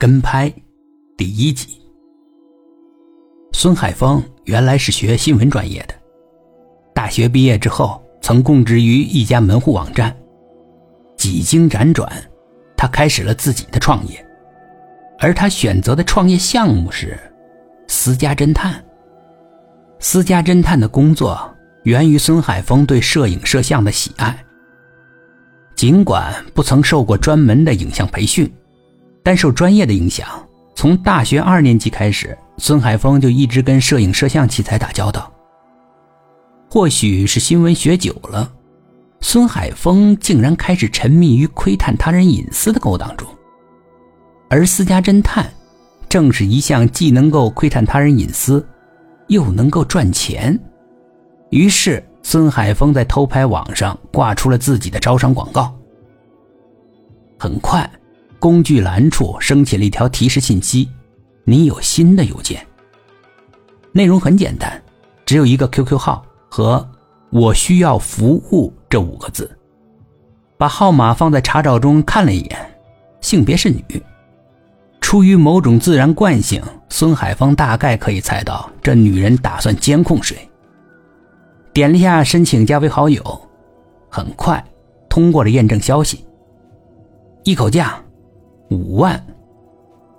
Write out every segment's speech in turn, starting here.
跟拍，第一集。孙海峰原来是学新闻专业的，大学毕业之后曾供职于一家门户网站。几经辗转，他开始了自己的创业，而他选择的创业项目是私家侦探。私家侦探的工作源于孙海峰对摄影摄像的喜爱。尽管不曾受过专门的影像培训。但受专业的影响，从大学二年级开始，孙海峰就一直跟摄影摄像器材打交道。或许是新闻学久了，孙海峰竟然开始沉迷于窥探他人隐私的勾当中。而私家侦探，正是一项既能够窥探他人隐私，又能够赚钱。于是，孙海峰在偷拍网上挂出了自己的招商广告。很快。工具栏处升起了一条提示信息：“你有新的邮件。”内容很简单，只有一个 QQ 号和“我需要服务”这五个字。把号码放在查找中看了一眼，性别是女。出于某种自然惯性，孙海峰大概可以猜到这女人打算监控谁。点了一下申请加为好友，很快通过了验证消息。一口价。五万，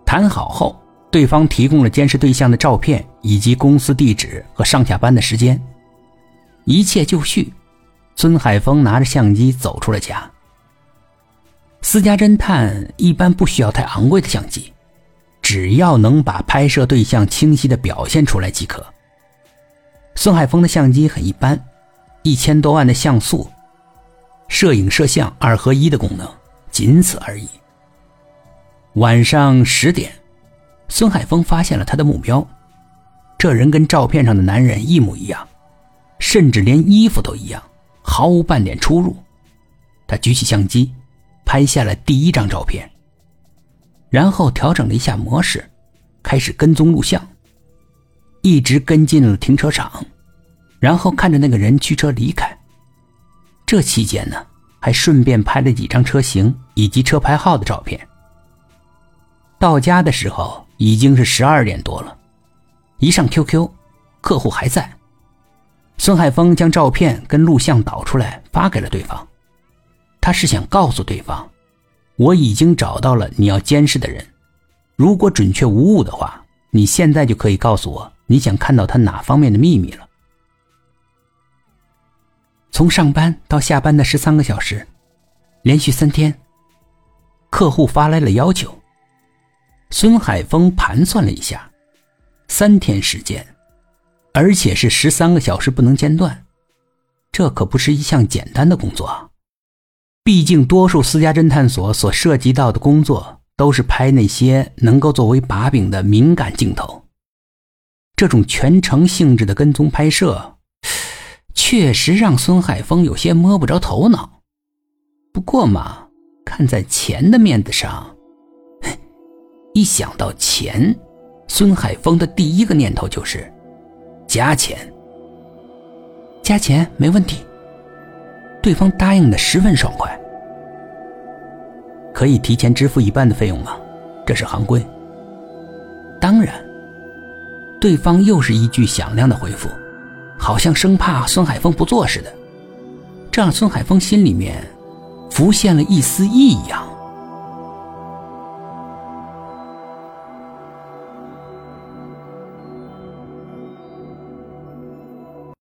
谈好后，对方提供了监视对象的照片以及公司地址和上下班的时间，一切就绪。孙海峰拿着相机走出了家。私家侦探一般不需要太昂贵的相机，只要能把拍摄对象清晰的表现出来即可。孙海峰的相机很一般，一千多万的像素，摄影摄像二合一的功能，仅此而已。晚上十点，孙海峰发现了他的目标。这人跟照片上的男人一模一样，甚至连衣服都一样，毫无半点出入。他举起相机，拍下了第一张照片，然后调整了一下模式，开始跟踪录像，一直跟进了停车场，然后看着那个人驱车离开。这期间呢，还顺便拍了几张车型以及车牌号的照片。到家的时候已经是十二点多了，一上 QQ，客户还在。孙海峰将照片跟录像导出来发给了对方，他是想告诉对方，我已经找到了你要监视的人，如果准确无误的话，你现在就可以告诉我你想看到他哪方面的秘密了。从上班到下班的十三个小时，连续三天，客户发来了要求。孙海峰盘算了一下，三天时间，而且是十三个小时不能间断，这可不是一项简单的工作！毕竟，多数私家侦探所所涉及到的工作都是拍那些能够作为把柄的敏感镜头，这种全程性质的跟踪拍摄，确实让孙海峰有些摸不着头脑。不过嘛，看在钱的面子上。一想到钱，孙海峰的第一个念头就是加钱。加钱没问题，对方答应的十分爽快。可以提前支付一半的费用吗？这是行规。当然。对方又是一句响亮的回复，好像生怕孙海峰不做似的，这让孙海峰心里面浮现了一丝异样。